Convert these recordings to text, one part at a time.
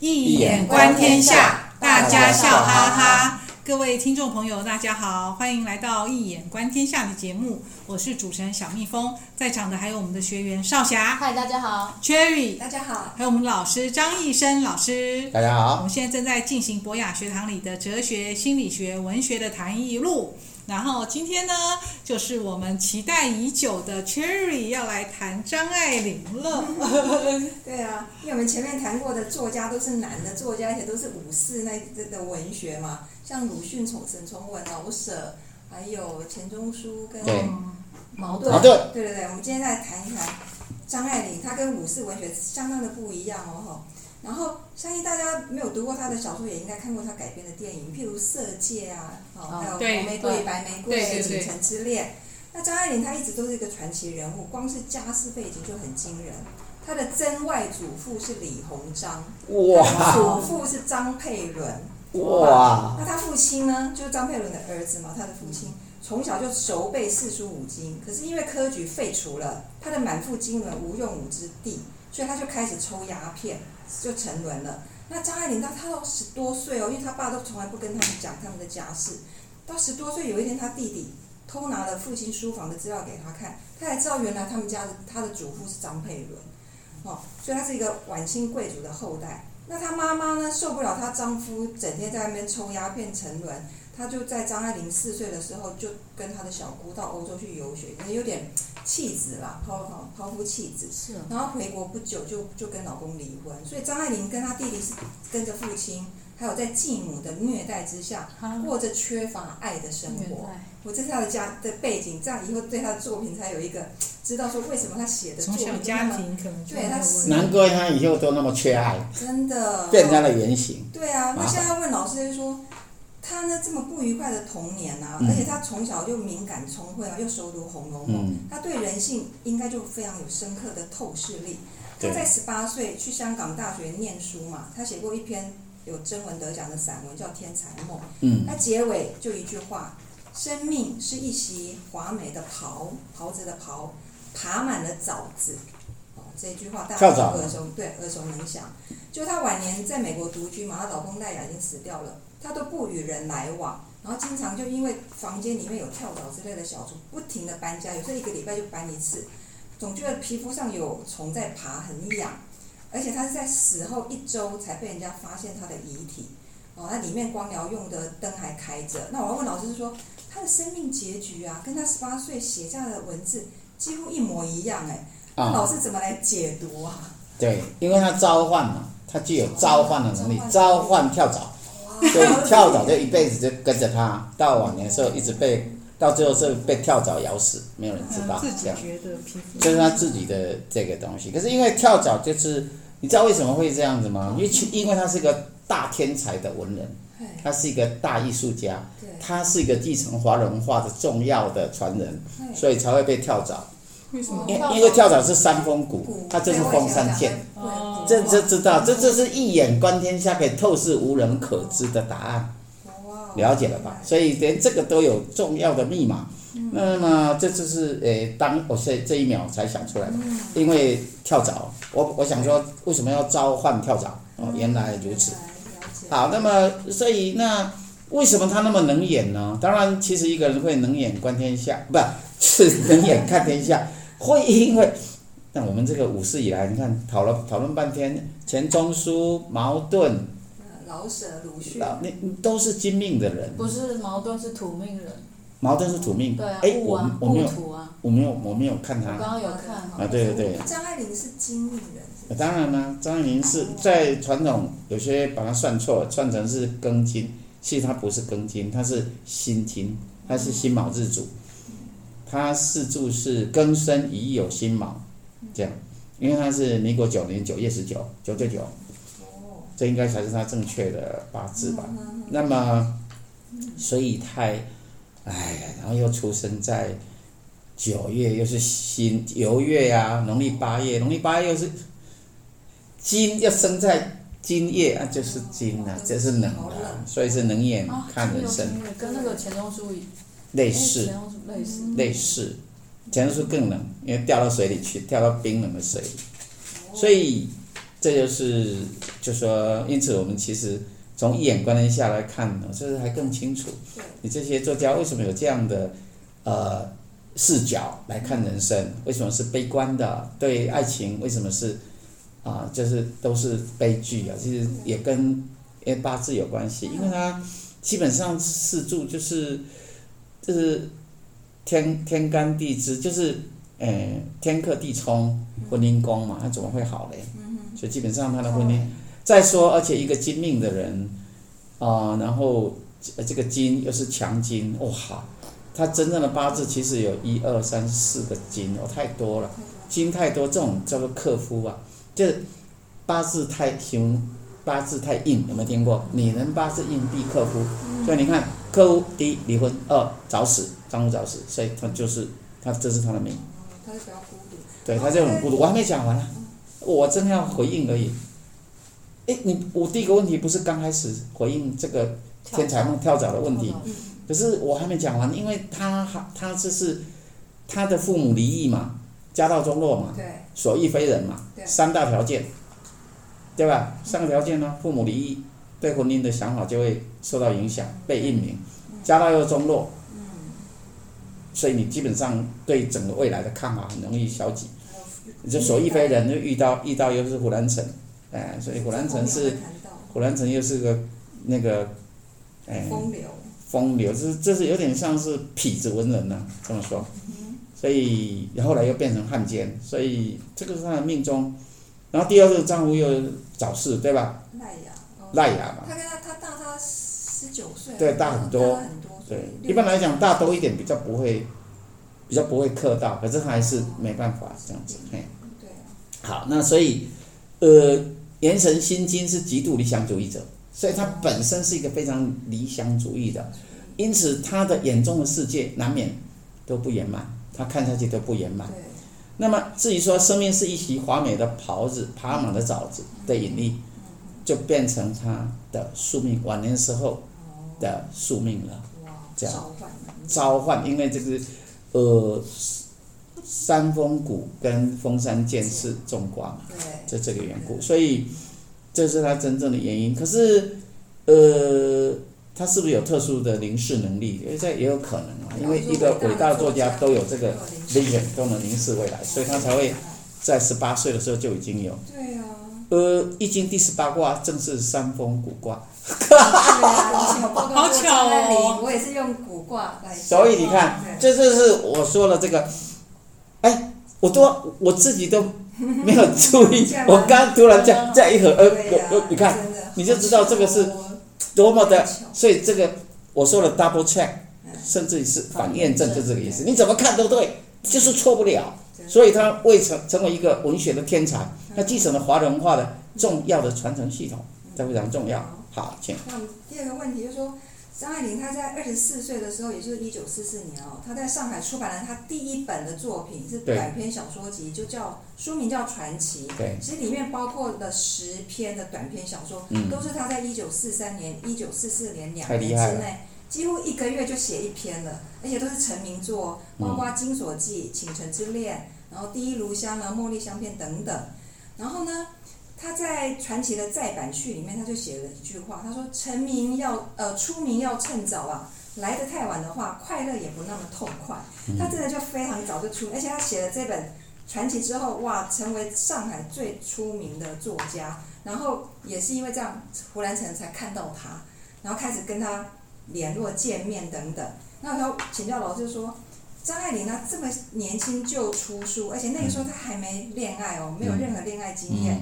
易眼观天下，大家笑哈哈。各位听众朋友，大家好，欢迎来到《一眼观天下》的节目，我是主持人小蜜蜂，在场的还有我们的学员少霞，嗨，大家好，Cherry，大家好，还有我们老师张义生老师，大家好。我们现在正在进行博雅学堂里的哲学、心理学、文学的谈艺路。然后今天呢，就是我们期待已久的 Cherry 要来谈张爱玲了。对啊，因为我们前面谈过的作家都是男的作家，而且都是五四那的文学嘛，像鲁迅、从沈从文、老舍，还有钱钟书跟茅盾。茅盾。对对对，我们今天再谈一谈张爱玲，她跟五四文学相当的不一样哦。然后，相信大家没有读过他的小说，也应该看过他改编的电影，譬如《色戒》啊，哦，还有《红玫瑰》《白玫瑰》《倾城之恋》。那张爱玲她一直都是一个传奇人物，光是家世背景就很惊人。她的曾外祖父是李鸿章，哇，祖父是张佩伦，哇。那他父亲呢，就是张佩伦的儿子嘛，他的父亲从小就熟背四书五经，可是因为科举废除了，他的满腹经纶无用武之地，所以他就开始抽鸦片。就沉沦了。那张爱玲到她到十多岁哦，因为她爸都从来不跟他们讲他们的家事。到十多岁，有一天她弟弟偷拿了父亲书房的资料给她看，她才知道原来他们家的她的祖父是张佩伦，哦，所以她是一个晚清贵族的后代。那她妈妈呢，受不了她丈夫整天在外面抽鸦片沉沦。他就在张爱玲四岁的时候，就跟他的小姑到欧洲去游学，可能有点弃子啦，抛抛抛夫弃子。是。然后回国不久就就跟老公离婚，所以张爱玲跟她弟弟是跟着父亲，还有在继母的虐待之下，过着缺乏爱的生活。我这是他的家的背景，这样以后对他的作品才有一个知道说为什么他写的作品家庭可能对他难怪他以后都那么缺爱，真的变他的原型。对啊，那现在问老师就说。他呢，这么不愉快的童年呐、啊，而且他从小就敏感聪慧啊，又熟读《红楼梦》，他对人性应该就非常有深刻的透视力。他在十八岁去香港大学念书嘛，他写过一篇有征文得奖的散文，叫《天才梦》。嗯，他结尾就一句话：“生命是一袭华美的袍，袍子的袍，爬满了枣子。”哦，这一句话大家都耳熟，对，耳熟能详。就他晚年在美国独居嘛，她老公赖雅已经死掉了。他都不与人来往，然后经常就因为房间里面有跳蚤之类的小虫，不停的搬家，有时候一个礼拜就搬一次，总觉得皮肤上有虫在爬，很痒，而且他是在死后一周才被人家发现他的遗体，哦，他里面光疗用的灯还开着。那我要问老师说，他的生命结局啊，跟他十八岁写下的文字几乎一模一样，哎，那老师怎么来解读啊？对，因为他召唤嘛，他具有召唤的能力，召唤跳蚤。所以跳蚤就一辈子就跟着他，到晚年的时候一直被，到最后是被跳蚤咬死，没有人知道。自己觉得皮肤。这是他自己的这个东西。可是因为跳蚤就是，你知道为什么会这样子吗？因为因为他是一个大天才的文人，他是一个大艺术家，他是一个继承华人文化的重要的传人，所以才会被跳蚤。为什么？因因为跳蚤是三峰谷，它就是风山剑。这这知道，这这是一眼观天下，可以透视无人可知的答案，了解了吧？所以连这个都有重要的密码。那么这就是诶，当我这这一秒才想出来的，因为跳蚤，我我想说，为什么要召唤跳蚤？哦，原来如此。好，那么所以那为什么他那么能演呢？当然，其实一个人会能眼观天下，不是能眼看天下，会因为。那我们这个五四以来，你看讨论讨论半天，钱钟书、矛盾、老舍、鲁迅，那都是金命的人。不是矛盾是土命人。矛盾是土命。对啊。哎，我我没有，我没有我没有看他。我刚刚有看。啊，对对对。张爱玲是金命人。当然啦，张爱玲是在传统有些把它算错，算成是庚金，其实它不是庚金，它是辛金，它是辛卯日主，它四柱是庚申乙酉辛卯。这样，因为他是民国九年九月十九，九九九，这应该才是他正确的八字吧？那么，所以太，哎，然后又出生在九月，又是辛酉月呀，农历八月，农历八月又是金，要生在金月啊，就是金啊，这是冷的，所以是能眼看人生，跟那个钱钟书类似，类似，类似。更冷，因为掉到水里去，掉到冰冷的水里。所以这就是就说，因此我们其实从一眼观天下来看呢，就是还更清楚，你这些作家为什么有这样的呃视角来看人生？为什么是悲观的？对爱情为什么是啊、呃？就是都是悲剧啊！其实也跟因为八字有关系，因为它基本上四柱就是就是天天干地支，就是。哎，天克地冲，婚姻宫嘛，那怎么会好嘞？所以基本上他的婚姻，再说，而且一个金命的人，啊、呃，然后这个金又是强金，哇，他真正的八字其实有一二三四个金哦，太多了，金太多，这种叫做克夫啊，就是八字太凶，八字太硬，有没有听过？女人八字硬必克夫，所以你看，克夫第一离婚，二早死，丈夫早死，所以他就是他这是他的命。他就比较孤独，对他就很孤独。我还没讲完呢，我正要回应而已。哎，你我第一个问题不是刚开始回应这个天才梦跳蚤的问题，可是我还没讲完，因为他他这是他的父母离异嘛，家道中落嘛，所遇非人嘛，三大条件，对吧？三个条件呢，父母离异，对婚姻的想法就会受到影响，被印名，家道又中落。所以你基本上对整个未来的看法很容易消极，你就所一非人，就遇到遇到又是胡兰成，哎，所以胡兰成是胡兰成又是个那个，哎，风流，风流，这这是有点像是痞子文人呢、啊，这么说，所以后来又变成汉奸，所以这个是他的命中，然后第二个丈夫又早逝，对吧？赖雅，赖雅嘛，他跟他他大他十九岁，对，大很多。对，一般来讲大多一点比较不会，比较不会克到，可是还是没办法这样子。嘿，对。好，那所以，呃，元神心经是极度理想主义者，所以他本身是一个非常理想主义的，因此他的眼中的世界难免都不圆满，他看下去都不圆满。那么至于说生命是一袭华美的袍子，爬满了枣子的引力，就变成他的宿命，晚年时候的宿命了。这样召唤，因为这个呃，山峰谷跟峰山剑是综卦嘛，就这个缘故，所以这是他真正的原因。可是呃，他是不是有特殊的凝视能力？因为这也有可能啊，因为一个伟大的作家都有这个 vision，都能凝视未来，所以他才会在十八岁的时候就已经有。对啊。呃，易经第十八卦正是三风古卦。哈哈哈好巧哦！我也是用古卦来。所以你看，这就是我说了这个，哎，我都我自己都没有注意，我刚突然这样这样一合，呃，我你看，你就知道这个是多么的，所以这个我说了 double check，甚至于是反验证，就这个意思。你怎么看都对，就是错不了。所以他未成成为一个文学的天才，他继承了华人文化的重要的传承系统，这非常重要。好，请。那第二个问题就是说，张爱玲她在二十四岁的时候，也就是一九四四年哦，她在上海出版了她第一本的作品，是短篇小说集，就叫书名叫《传奇》。对。其实里面包括了十篇的短篇小说，嗯、都是她在一九四三年、一九四四年两年之内，几乎一个月就写一篇了，而且都是成名作，包括《金锁记》、《倾城之恋》，然后《第一炉香》啊，《茉莉香片》等等。然后呢？他在传奇的再版序里面，他就写了一句话，他说：“成名要呃出名要趁早啊，来得太晚的话，快乐也不那么痛快。”他真的就非常早就出，而且他写了这本传奇之后，哇，成为上海最出名的作家。然后也是因为这样，胡兰成才看到他，然后开始跟他联络、见面等等。那他请教老师说，张爱玲呢这么年轻就出书，而且那个时候她还没恋爱哦，没有任何恋爱经验。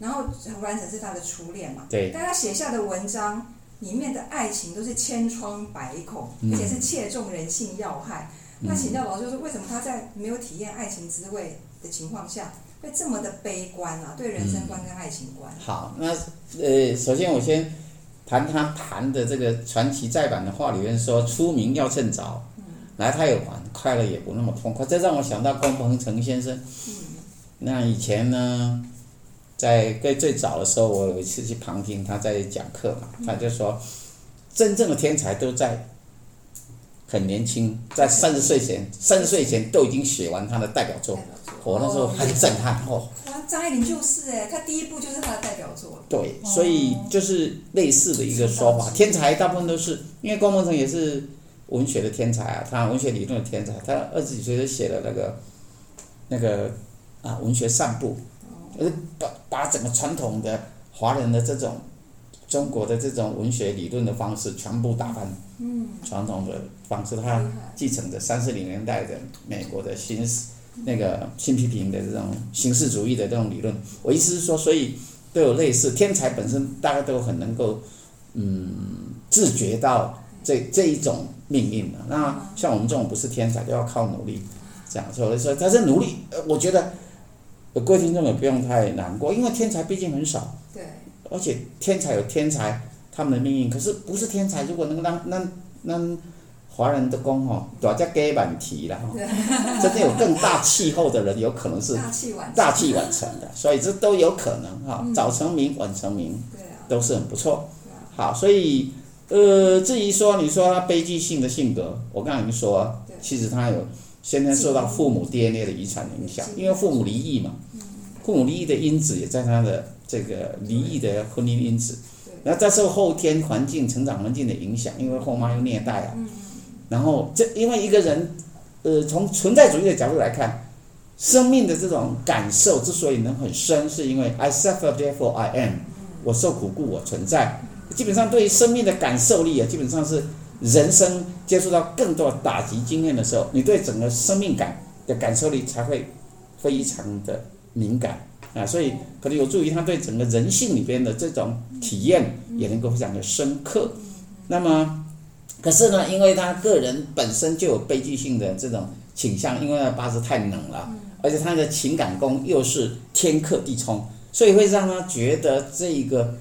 然后胡兰成是她的初恋嘛？对。但她写下的文章里面的爱情都是千疮百孔，嗯、而且是切中人性要害。嗯、那请教老师说，为什么她在没有体验爱情滋味的情况下，会这么的悲观啊？对人生观跟爱情观。嗯、好，那呃，首先我先谈他谈的这个传奇再版的话里面说，出名要趁早，嗯、来太晚，快乐也不那么痛快。这让我想到关鹏程先生。嗯。那以前呢？在最最早的时候，我有一次去旁听他在讲课嘛，他就说，真正的天才都在很年轻，在三十岁前，三十岁前都已经写完他的代表作，我那时候很震撼哦。哇，张爱玲就是哎，她第一部就是她的代表作。对，所以就是类似的一个说法，天才大部分都是因为关鹏程也是文学的天才啊，他文学理论的天才，他二十几岁就写了那个那个啊文学散步，就是把把整个传统的华人的这种。中国的这种文学理论的方式全部打翻，嗯，传统的方式，他继承着三四零年代的美国的新那个新批评的这种形式主义的这种理论。我意思是说，所以都有类似天才本身，大家都很能够嗯自觉到这这一种命运的。那像我们这种不是天才，都要靠努力，这样所以说但是努力。呃，我觉得各位听众也不用太难过，因为天才毕竟很少。对。而且天才有天才他们的命运，可是不是天才，如果能让让让华人的功吼，大家给满题了哈，真的有更大气候的人，有可能是大器晚成的，所以这都有可能哈，早成名晚成名，都是很不错。好，所以呃，至于说你说他悲剧性的性格，我刚才已经说，其实他有先天受到父母 DNA 的遗传影响，因为父母离异嘛，父母离异的因子也在他的。这个离异的婚姻因子，然后再受后天环境、成长环境的影响，因为后妈又虐待啊，然后这因为一个人，呃，从存在主义的角度来看，生命的这种感受之所以能很深，是因为 I suffer therefore I am，我受苦故我存在。基本上对于生命的感受力啊，基本上是人生接触到更多打击经验的时候，你对整个生命感的感受力才会非常的敏感。啊，所以可能有助于他对整个人性里边的这种体验也能够非常的深刻。那么，可是呢，因为他个人本身就有悲剧性的这种倾向，因为他八字太冷了，而且他的情感宫又是天克地冲，所以会让他觉得这个，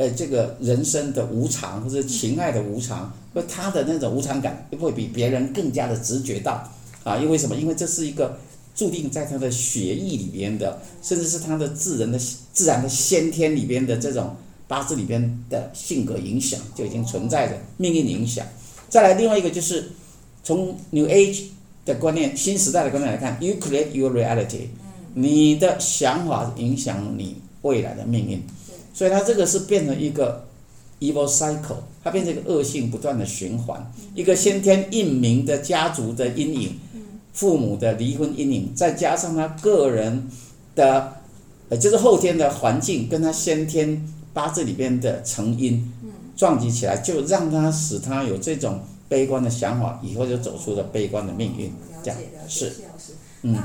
呃，这个人生的无常或者情爱的无常，或他的那种无常感会比别人更加的直觉到啊，因为什么？因为这是一个。注定在他的血液里边的，甚至是他的自然的自然的先天里边的这种八字里边的性格影响，就已经存在着命运影响。再来另外一个就是从 New Age 的观念、新时代的观念来看，You create your reality，你的想法影响你未来的命运。所以它这个是变成一个 evil cycle，它变成一个恶性不断的循环，一个先天印明的家族的阴影。父母的离婚阴影，再加上他个人的，呃，就是后天的环境跟他先天八字里边的成因，撞击起来，就让他使他有这种悲观的想法，以后就走出了悲观的命运。这样是。嗯。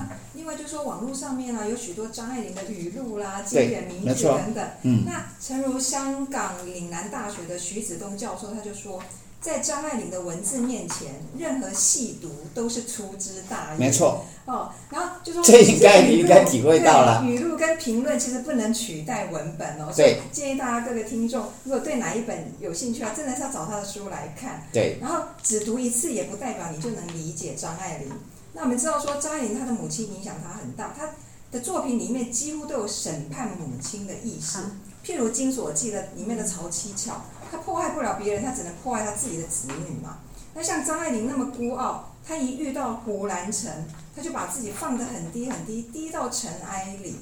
那另外就是说，网络上面啊，有许多张爱玲的语录啦、经典名句等等。嗯。那诚如香港岭南大学的徐子东教授，他就说。在张爱玲的文字面前，任何细读都是粗枝大叶。没错。哦，然后就说这应该你应该体会到了。语录跟评论其实不能取代文本哦，所以建议大家各个听众，如果对哪一本有兴趣啊，真的是要找他的书来看。对。然后只读一次也不代表你就能理解张爱玲。那我们知道说张爱玲她的母亲影响她很大，她的作品里面几乎都有审判母亲的意识，譬如《金锁记》的里面的曹七巧。她迫害不了别人，她只能迫害她自己的子女嘛。那像张爱玲那么孤傲，她一遇到胡兰成，她就把自己放得很低很低，低到尘埃里。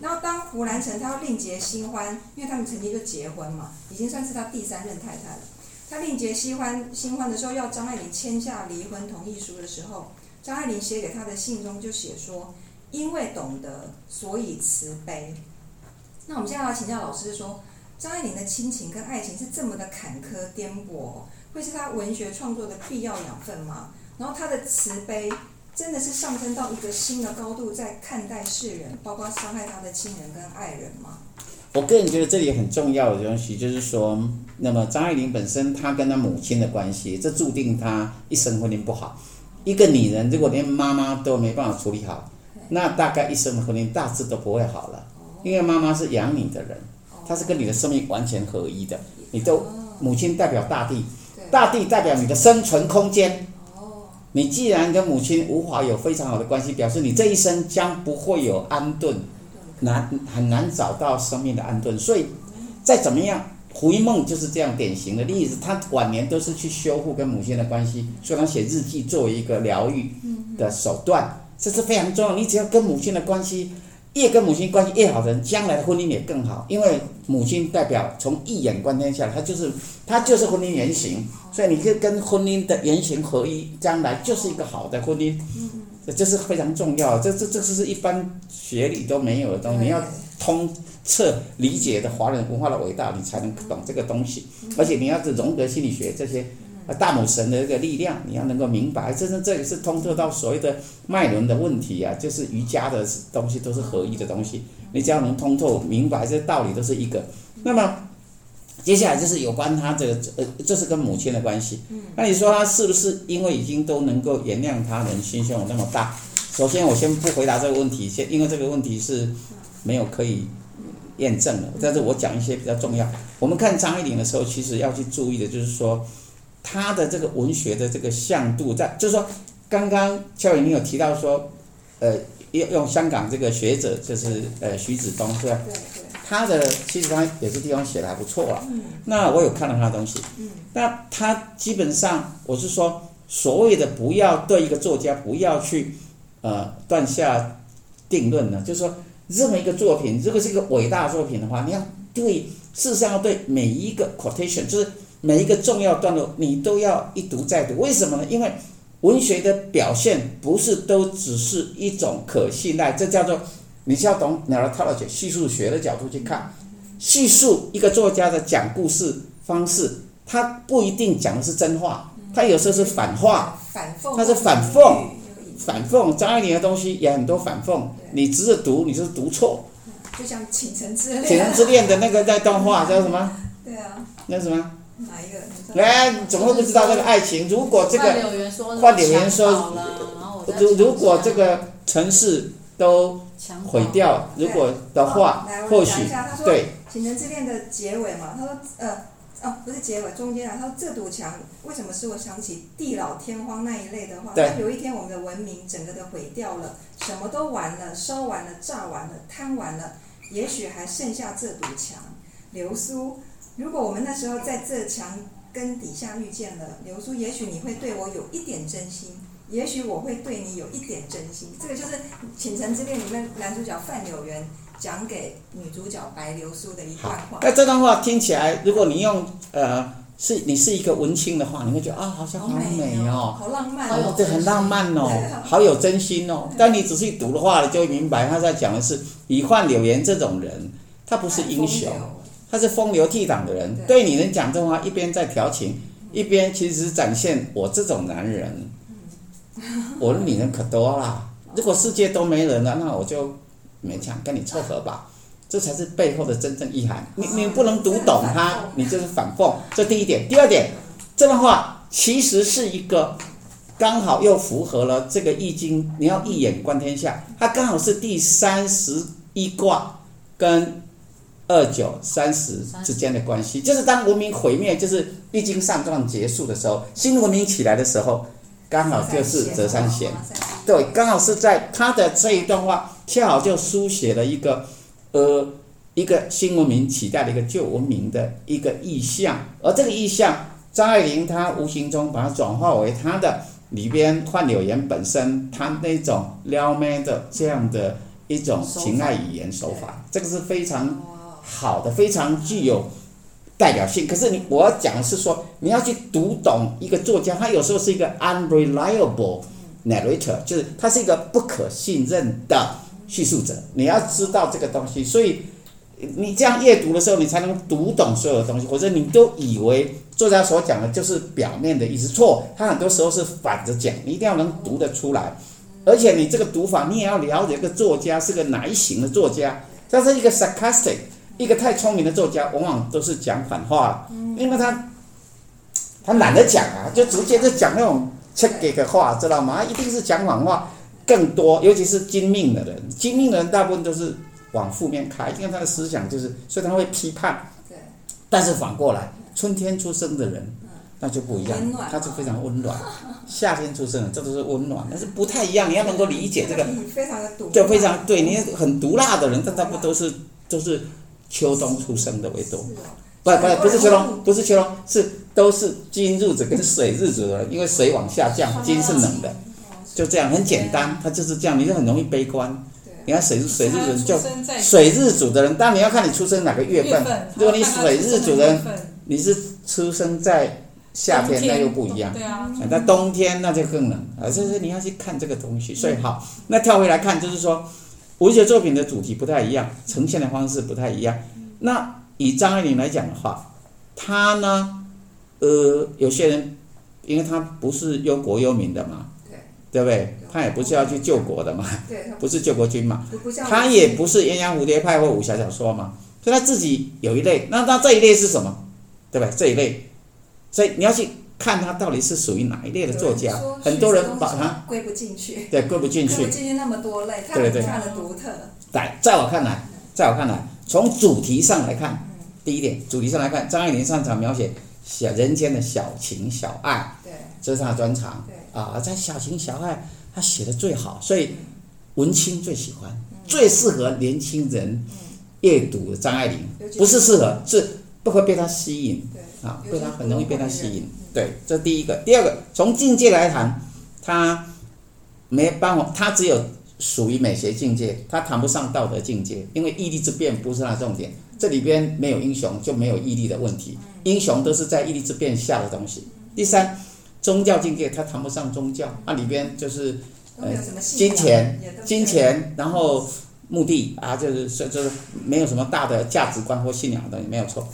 然后当胡兰成他要另结新欢，因为他们曾经就结婚嘛，已经算是他第三任太太了。他另结新欢新欢的时候，要张爱玲签下离婚同意书的时候，张爱玲写给他的信中就写说：“因为懂得，所以慈悲。”那我们现在要请教老师说。张爱玲的亲情跟爱情是这么的坎坷颠簸，会是她文学创作的必要养分吗？然后她的慈悲真的是上升到一个新的高度，在看待世人，包括伤害她的亲人跟爱人吗？我个人觉得这里很重要的东西就是说，那么张爱玲本身她跟她母亲的关系，这注定她一生婚姻不好。一个女人如果连妈妈都没办法处理好，那大概一生的婚姻大致都不会好了，因为妈妈是养你的人。她是跟你的生命完全合一的，你都母亲代表大地，大地代表你的生存空间。你既然跟母亲无法有非常好的关系，表示你这一生将不会有安顿，难很难找到生命的安顿。所以，再怎么样，胡因梦就是这样典型的例子。他晚年都是去修复跟母亲的关系，所以他写日记作为一个疗愈的手段。这是非常重要。你只要跟母亲的关系越跟母亲关系越好的人，将来的婚姻也更好。因为母亲代表从一眼观天下来，她就是她就是婚姻原型，所以你可以跟婚姻的原型合一，将来就是一个好的婚姻。这是非常重要，这这这是一般学理都没有的东西。你要通彻理解的华人文化的伟大，你才能懂这个东西。而且你要是荣格心理学这些，大母神的这个力量，你要能够明白，这是这里是通透到所谓的脉轮的问题啊，就是瑜伽的东西都是合一的东西。你只要能通透明白这些道理都是一个。那么接下来就是有关他这个呃，这是跟母亲的关系。那你说他是不是因为已经都能够原谅他人，心胸有那么大？首先我先不回答这个问题，先因为这个问题是没有可以验证了。但是我讲一些比较重要。我们看张爱玲的时候，其实要去注意的就是说。他的这个文学的这个向度在，在就是说，刚刚肖伟你有提到说，呃，用用香港这个学者就是呃徐子东是吧？对对。他的其实他有些地方写的还不错啊。嗯。那我有看到他的东西。嗯。那他基本上我是说，所谓的不要对一个作家不要去呃断下定论呢，就是说，任何一个作品，如果是一个伟大的作品的话，你要对事实上要对每一个 quotation 就是。每一个重要段落，你都要一读再读。为什么呢？因为文学的表现不是都只是一种可信赖，这叫做你是要懂 narratology 叙述学的角度去看，叙述一个作家的讲故事方式，他不一定讲的是真话，他有时候是反话，他是反讽，反讽。张爱玲的东西也很多反讽，你只是读，你就是读错。就像《倾城之恋》。《倾城之恋》的那个那段话叫什么？对啊。那什么？哪一个？哎，怎么会不知道这个爱情？如果这个换柳原说，如如果这个城市都毁掉，如果的话，或许对。倾城之恋的结尾嘛，他说呃，哦，不是结尾，中间啊，他说这堵墙为什么使我想起地老天荒那一类的话？对。有一天我们的文明整个的毁掉了，什么都完了，烧完了，炸完了，贪完了，也许还剩下这堵墙。流苏。如果我们那时候在这墙根底下遇见了流苏，也许你会对我有一点真心，也许我会对你有一点真心。这个就是《倾城之恋》里面男主角范柳原讲给女主角白流苏的一段话。那这段话听起来，如果你用呃是你是一个文青的话，你会觉得啊，好像好美哦，好浪漫哦，对，很浪漫哦，好有真心哦。但你仔细读的话，你就会明白他在讲的是以患柳岩这种人，他不是英雄。他是风流倜傥的人，对女人讲这话，一边在调情，一边其实展现我这种男人，我的女人可多啦。如果世界都没人了，那我就勉强跟你凑合吧。这才是背后的真正意涵。你你不能读懂它，你就是反讽。这第一点，第二点，这段话其实是一个刚好又符合了这个易经。你要一眼观天下，它刚好是第三十一卦跟。二九三十之间的关系，就是当文明毁灭，就是易经上段结束的时候，新文明起来的时候，刚好就是折三弦，对，刚好是在他的这一段话，恰好就书写了一个，呃，一个新文明取代了一个旧文明的一个意象，而这个意象，张爱玲她无形中把它转化为她的里边范柳岩本身他那种撩妹的这样的一种情爱语言手法，这个是非常。好的，非常具有代表性。可是你，我要讲的是说，你要去读懂一个作家，他有时候是一个 unreliable narrator，就是他是一个不可信任的叙述者。你要知道这个东西，所以你这样阅读的时候，你才能读懂所有的东西。或者你都以为作家所讲的就是表面的意思，错，他很多时候是反着讲。你一定要能读得出来，而且你这个读法，你也要了解这个作家是个哪一型的作家。他是一个 sarcastic。一个太聪明的作家，往往都是讲反话，因为他他懒得讲啊，就直接就讲那种切给的话，知道吗？他一定是讲反话更多，尤其是精命的人，精命的人大部分都是往负面开，因为他的思想就是，所以他会批判。对。但是反过来，春天出生的人，那就不一样，他就非常温暖。夏天出生的，这都是温暖，但是不太一样。你要能够理解这个，非常的毒，就非常对你很毒辣的人，但他不都是都是。秋冬出生的为多，不不不是秋冬，不是秋冬，是都是金日子跟水日子的人，因为水往下降，金是冷的，就这样很简单，他就是这样，你就很容易悲观。你看水水日主人就水日主的人，当然你要看你出生哪个月份。如果你水日主的人，你是出生在夏天，那又不一样。对啊，那冬天那就更冷啊，所以说你要去看这个东西。所以好，那跳回来看，就是说文学作品的主题不太一样，呈现的方式不太一样。那以张爱玲来讲的话，她呢，呃，有些人因为她不是忧国忧民的嘛，对，不对？他也不是要去救国的嘛，不是救国军嘛，他也不是鸳鸯蝴蝶派或武侠小说嘛，所以他自己有一类。那那这一类是什么？对不对？这一类，所以你要去看他到底是属于哪一类的作家。很多人把他归不进去，对，归不进去。归不进去那么多类，他有他的独特。来，在我看来，在我看来，从主题上来看，第一点，主题上来看，张爱玲擅长描写小人间的小情小爱，对，这是他的专长。对啊，在小情小爱，他写的最好，所以文青最喜欢，最适合年轻人阅读张爱玲，不是适合是。不会被他吸引，啊，被他很容易被他吸引。对，这第一个。第二个，从境界来谈，他没办法，他只有属于美学境界，他谈不上道德境界，因为义利之辩不是他的重点。这里边没有英雄，就没有义利的问题，英雄都是在义利之辩下的东西。第三，宗教境界他谈不上宗教，那里边就是呃金钱，金钱，然后目的啊，就是就是没有什么大的价值观或信仰的没有错。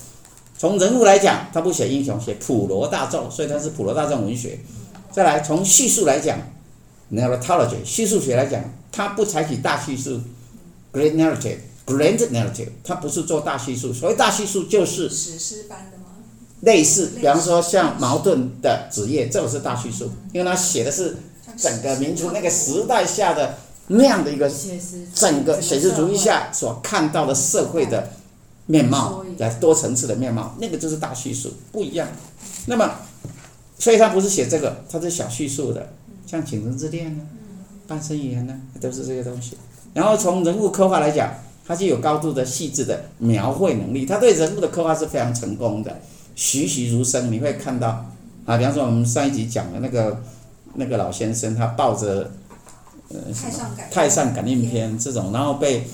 从人物来讲，他不写英雄，写普罗大众，所以他是普罗大众文学。再来，从叙述来讲，narratology 叙述学来讲，他不采取大叙述，great narrative，grand narrative，他不是做大叙述。所谓大叙述就是史诗般？类似，比方说像茅盾的《职业》，这个是大叙述，因为他写的是整个民族那个时代下的那样的一个整个写实主义下所看到的社会的。面貌来多层次的面貌，那个就是大叙述，不一样。那么，所以他不是写这个，他是小叙述的，像《倾城之恋》呢，《半生缘》呢，都是这些东西。然后从人物刻画来讲，他就有高度的细致的描绘能力，他对人物的刻画是非常成功的，栩栩如生。你会看到啊，比方说我们上一集讲的那个那个老先生，他抱着呃《太上感应篇》这种，然后被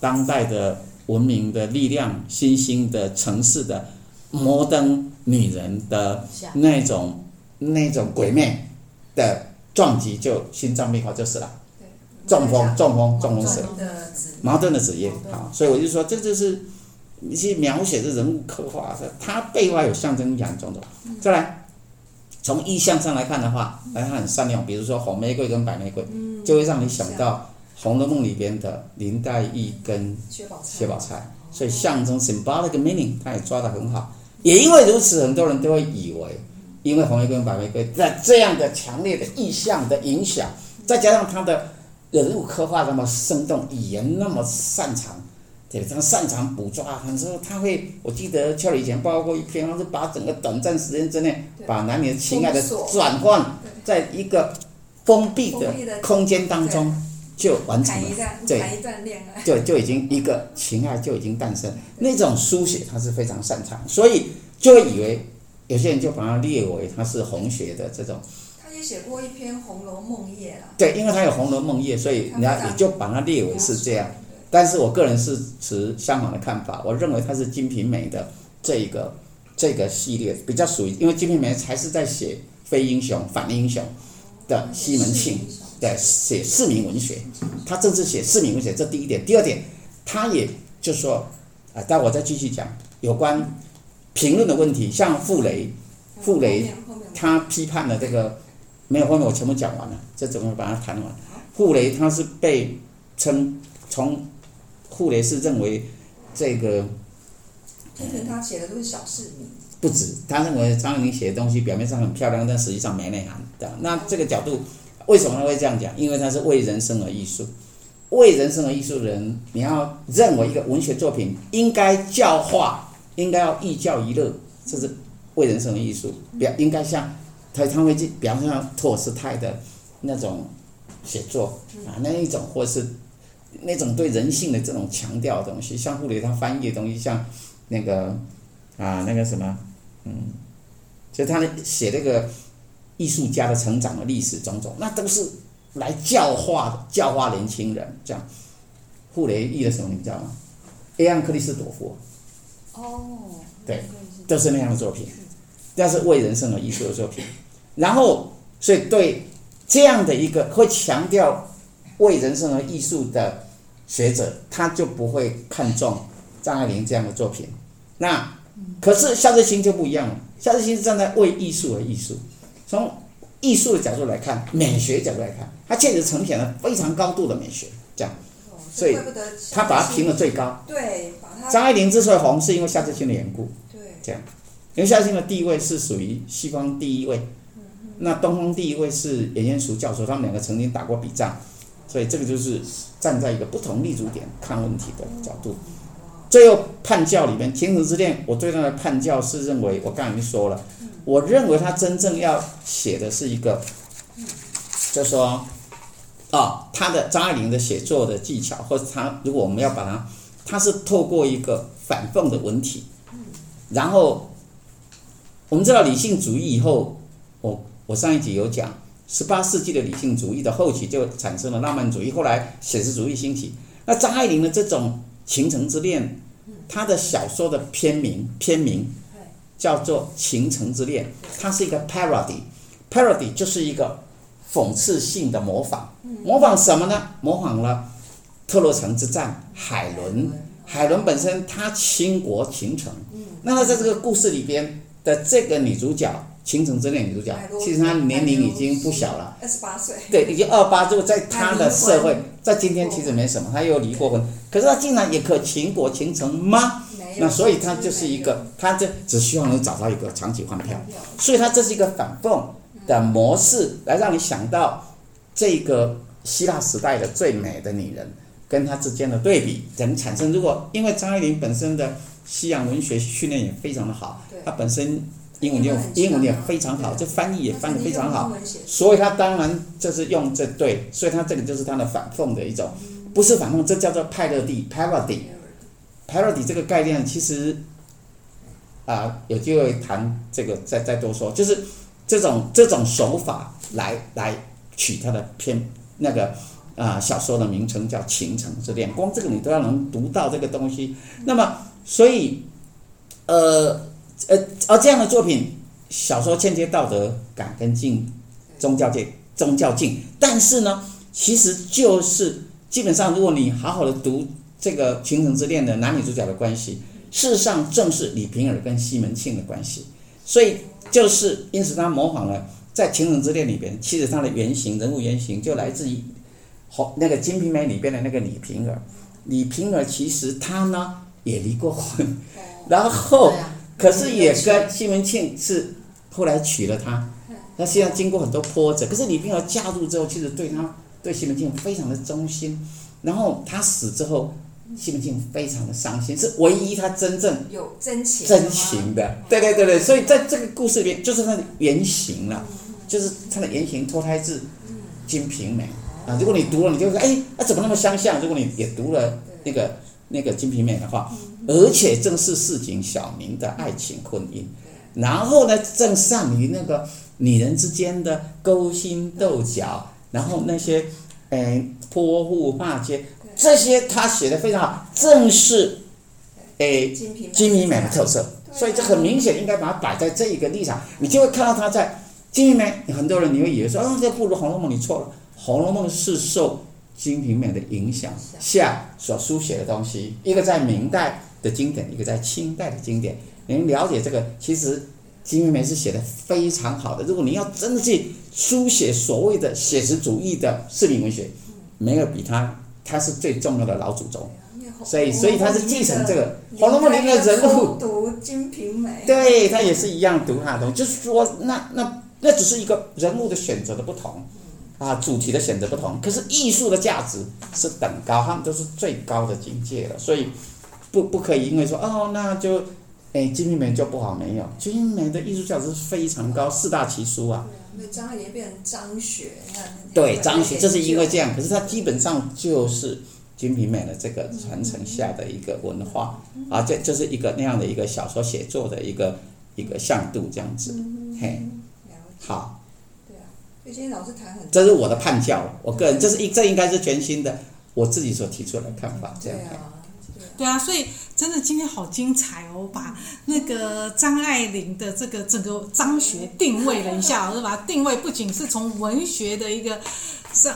当代的。文明的力量，新兴的城市的摩登女人的那种那种鬼魅的撞击，就心脏病发就死了。中风，中风，中风死了。矛盾的职业，好，所以我就说，这就是一些描写的人物刻画的，它背后有象征意义种种。再来，从意象上来看的话，它很善良，比如说红玫瑰跟白玫瑰，就会让你想到。《红楼梦》里边的林黛玉跟薛宝钗，薛宝钗，所以象征 symbolic meaning，他也抓得很好。也因为如此，很多人都会以为，因为红玫瑰跟白玫瑰在这样的强烈的意象的影响，再加上他的人物刻画那么生动，语言那么擅长，对，这样擅长捕捉，很多他会，我记得俏以前报过一篇，他是把整个短暂时间之内，把男女的情爱的转换，在一个封闭的空间当中。就完成了，对，就就已经一个情爱就已经诞生。那种书写他是非常擅长，所以就会以为有些人就把它列为他是红学的这种。他也写过一篇《红楼梦夜》了。对，因为他有《红楼梦夜》，所以人家也就把它列为是这样。但是我个人是持相反的看法，我认为他是《金瓶梅》的这一个这个系列比较属于，因为《金瓶梅》才是在写非英雄反英雄的西门庆。对，写市民文学，他正是写市民文学，这第一点。第二点，他也就说，啊，待会我再继续讲有关评论的问题。像傅雷，傅雷他批判了这个，没有后面我全部讲完了，这怎么把它谈完？傅雷他是被称从，傅雷是认为这个，批评他写的都是小市民，不止，他认为张爱玲写的东西表面上很漂亮，但实际上没内涵的。那这个角度。为什么他会这样讲？因为他是为人生而艺术，为人生而艺术的人，你要认为一个文学作品应该教化，应该要寓教于乐，这是为人生而艺术。表应该像他他会去，比方像托尔斯泰的那种写作啊，那一种或是那种对人性的这种强调的东西，像傅雷他翻译的东西，像那个啊那个什么，嗯，就他写那个。艺术家的成长的历史种种，那都是来教化的教化年轻人，这样。傅雷译的什么你知道吗？《黑暗克里斯朵夫》。哦。对，都是那样的作品，那是为人生而艺术的作品。然后，所以对这样的一个会强调为人生而艺术的学者，他就不会看重张爱玲这样的作品。那可是夏志清就不一样了，夏志清是站在为艺术而艺术，从艺术的角度来看，美学角度来看，他确实呈现了非常高度的美学，这样。所以他把它评的最高。对，把它。张爱玲之所以红，是因为夏志清的缘故。对。这样，因为夏志清的地位是属于西方第一位，那东方第一位是颜彦淑教授，他们两个曾经打过笔仗，所以这个就是站在一个不同立足点看问题的角度。最后判教里面，《倾城之恋》，我对他的判教是认为，我刚才已经说了，我认为他真正要写的是一个，就说。啊、他的张爱玲的写作的技巧，或者他如果我们要把它，他是透过一个反讽的文体，然后我们知道理性主义以后，我我上一集有讲，十八世纪的理性主义的后期就产生了浪漫主义，后来写实主义兴起。那张爱玲的这种《倾城之恋》，她的小说的片名片名叫做《倾城之恋》，它是一个 parody，parody 就是一个。讽刺性的模仿，模仿什么呢？模仿了特洛城之战，海伦。海伦本身她倾国倾城，那么在这个故事里边的这个女主角，倾城之恋女主角，其实她年龄已经不小了，二十八岁。对，已经二八，如果在她的社会，在今天其实没什么，她又离过婚，可是她竟然也可倾国倾城吗？那所以她就是一个，她这只希望能找到一个长期换票，所以她这是一个反讽。的模式来让你想到这个希腊时代的最美的女人跟她之间的对比，能产生？如果因为张爱玲本身的西洋文学训练也非常的好，她本身英文就英文也非常好，这翻译也翻得非常好，所以他当然就是用这对，所以他这个就是他的反讽的一种，不是反讽，这叫做派乐蒂 （parody），parody 这个概念其实啊有机会谈这个再再多说，就是。这种这种手法来来取他的篇那个啊、呃、小说的名称叫《倾城之恋》，光这个你都要能读到这个东西。那么，所以呃呃而这样的作品，小说间接道德感跟敬宗教界宗教敬，但是呢，其实就是基本上，如果你好好的读这个《倾城之恋》的男女主角的关系，事实上正是李瓶儿跟西门庆的关系，所以。就是，因此他模仿了在《倾城之恋》里边，其实他的原型人物原型就来自于红那个《金瓶梅》里边的那个李瓶儿。李瓶儿其实她呢也离过婚，然后可是也跟西门庆是后来娶了她。那现在经过很多波折，可是李冰儿嫁入之后，其实对她对西门庆非常的忠心。然后她死之后。西门庆非常的伤心，是唯一他真正有真情真情的，对对对对，所以在这个故事里边，就是他的原型了，就是他的原型脱胎自《金瓶梅》啊。如果你读了，你就说，哎，那怎么那么相像？如果你也读了那个那个《金瓶梅》的话，而且正是市井小民的爱情婚姻，然后呢，正善于那个女人之间的勾心斗角，然后那些哎泼妇骂街。这些他写的非常好，正是，诶，金瓶梅的特色，所以这很明显应该把它摆在这一个立场，你就会看到他在金瓶梅，很多人你会以为说，啊，这不如《红楼梦》，你错了，《红楼梦》是受金瓶梅的影响下所书写的东西，一个在明代的经典，一个在清代的经典。您了解这个，其实金瓶梅是写的非常好的。如果你要真的去书写所谓的写实主义的市民文学，没有比他。他是最重要的老祖宗，所以所以他是继承这个《红楼梦》里面的人物。读《金瓶梅》，对他也是一样读他的东西，就是说，那那那只是一个人物的选择的不同，啊，主题的选择不同，可是艺术的价值是等高，他们都是最高的境界了，所以不不可以因为说哦，那就哎《金瓶梅》就不好，没有《金瓶梅》的艺术价值是非常高，四大奇书啊。那张爱玲变成张学，对张学，这是因为这样。可是它基本上就是《金瓶梅》的这个传承下的一个文化、嗯、啊，这就是一个那样的一个小说写作的一个一个向度这样子。嗯、嘿，好。对啊，所以今天老师谈很，这是我的判教，我个人这是一这应该是全新的我自己所提出来的看法，这样看。对啊，所以真的今天好精彩哦！把那个张爱玲的这个整个张学定位了一下，我就把它定位不仅是从文学的一个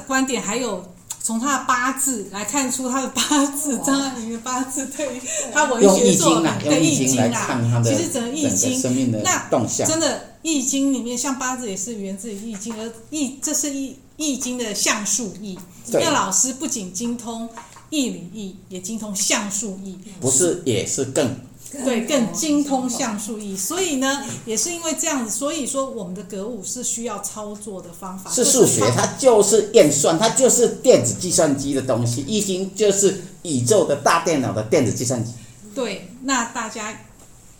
观点，还有从他的八字来看出他的八字，张爱玲的八字对于他文学作品的易经啊，其实整个易经那真的易经里面像八字也是源自于易经，而易这是易易经的象数易，那老师不仅精通。易理易也精通像素易，不是也是更对更精通像素易，所以呢，也是因为这样子，所以说我们的格物是需要操作的方法，是数学，它就是验算，它就是电子计算机的东西，易经就是宇宙的大电脑的电子计算机。对，那大家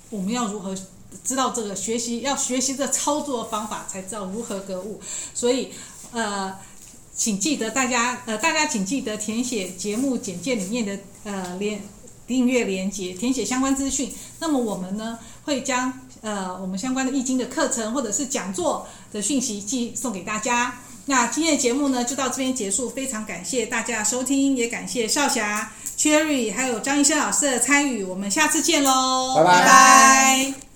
我们要如何知道这个学习？要学习这操作的方法，才知道如何格物。所以，呃。请记得大家呃，大家请记得填写节目简介里面的呃连订阅连接，填写相关资讯。那么我们呢会将呃我们相关的易经的课程或者是讲座的讯息寄送给大家。那今天的节目呢就到这边结束，非常感谢大家的收听，也感谢少侠、Cherry 还有张医生老师的参与。我们下次见喽，拜拜。拜拜。